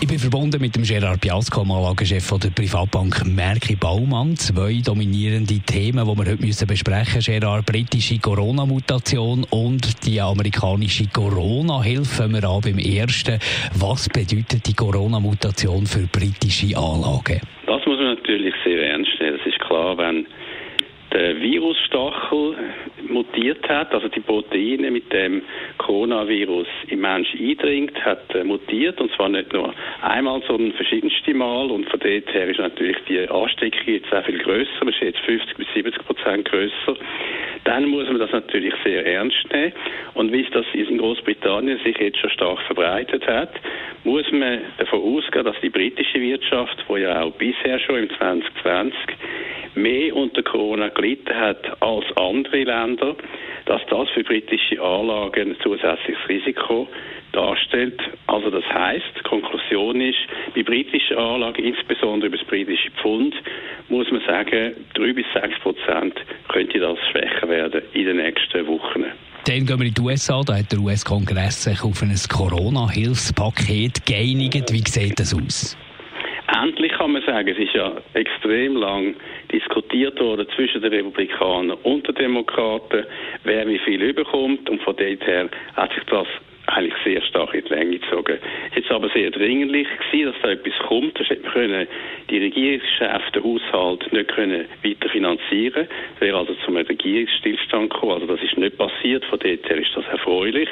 ich bin verbunden mit dem Gerard Piasco, Anlagechef der Privatbank Merki Baumann. Zwei dominierende Themen, die wir heute besprechen müssen. Gerard, britische Corona-Mutation und die amerikanische Corona-Hilfe. Fangen wir an beim ersten. Was bedeutet die Corona-Mutation für britische Anlagen? Das muss man natürlich sehr ernst nehmen. Es ist klar, wenn der Virusstachel mutiert hat, also die Proteine mit dem Coronavirus im Mensch eindringt, hat äh, mutiert und zwar nicht nur einmal, sondern verschiedenste Mal. Und von dort her ist natürlich die Ansteckung jetzt sehr viel größer, man ist jetzt 50 bis 70 Prozent größer. Dann muss man das natürlich sehr ernst nehmen. Und wie es das in Großbritannien sich jetzt schon stark verbreitet hat, muss man davon ausgehen, dass die britische Wirtschaft, wo ja auch bisher schon im 2020 mehr unter Corona gelitten hat als andere Länder, dass das für britische Anlagen ein zusätzliches Risiko darstellt. Also das heißt, die Konklusion ist, bei britischen Anlagen, insbesondere über das britische Pfund, muss man sagen, 3 bis 6 Prozent könnte das schwächer werden in den nächsten Wochen. Dann gehen wir in die USA. Da hat der US-Kongress sich auf ein Corona-Hilfspaket geeinigt. Wie sieht das aus? Endlich kann man sagen, es ist ja extrem lang diskutiert worden zwischen den Republikanern und den Demokraten, wer wie viel überkommt. Und von dort her hat sich das eigentlich sehr stark in die Länge gezogen. Ist aber sehr dringlich gewesen, dass da etwas kommt. Das hätte man können die Regierungsgeschäfte, den Haushalt nicht können weiter finanzieren. Es wäre also zum Regierungsstillstand gekommen. Also das ist nicht passiert. Von dort her ist das erfreulich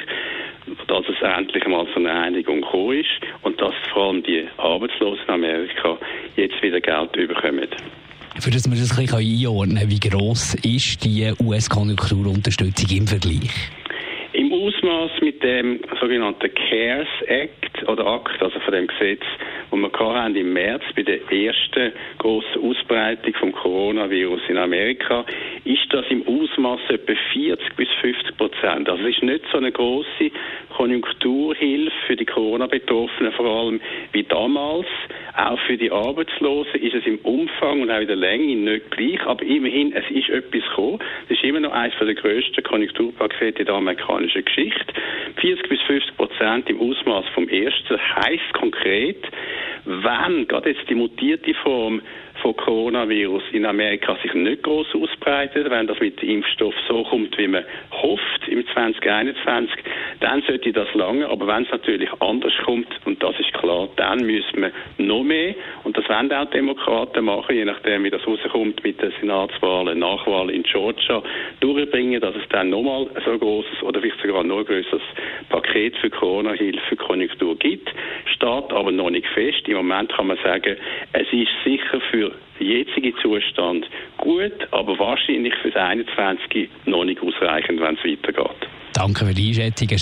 dass es endlich mal zu einer Einigung gekommen ist und dass vor allem die Arbeitslosen in Amerika jetzt wieder Geld bekommen. Für das wir das ein bisschen einordnen können, wie gross ist die US-Konjunkturunterstützung im Vergleich? Im Ausmaß mit dem sogenannten CARES Act oder Akt, also von dem Gesetz, wo wir hatten im März bei der ersten grossen Ausbreitung vom Coronavirus in Amerika, ist das im Ausmaß etwa 40 bis 50 Prozent. Also es ist nicht so eine große Konjunkturhilfe für die Corona-Betroffenen, vor allem wie damals. Auch für die Arbeitslosen ist es im Umfang und auch in der Länge nicht gleich, aber immerhin, es ist etwas gekommen. Es ist immer noch eines der grössten Konjunkturpakete der amerikanischen Geschichte. 40 bis 50 Prozent im Ausmaß vom ersten heißt konkret, wenn gerade jetzt die mutierte Form von Coronavirus in Amerika sich nicht groß ausbreitet, wenn das mit dem Impfstoff so kommt, wie man hofft im 2021, dann sollte das lange. Aber wenn es natürlich anders kommt, und das ist klar, dann müssen wir noch mehr, und das werden auch Demokraten machen, je nachdem, wie das rauskommt mit den Senatswahlen, Nachwahlen in Georgia, durchbringen, dass es dann nochmal so ein großes oder vielleicht sogar noch größeres Paket für Corona-Hilfe, für Konjunktur gibt. Steht aber noch nicht fest. Im Moment kann man sagen, es ist sicher für den jetzigen Zustand gut, aber wahrscheinlich für das 21 noch nicht ausreichend, wenn es weitergeht. Danke für die Einschätzung,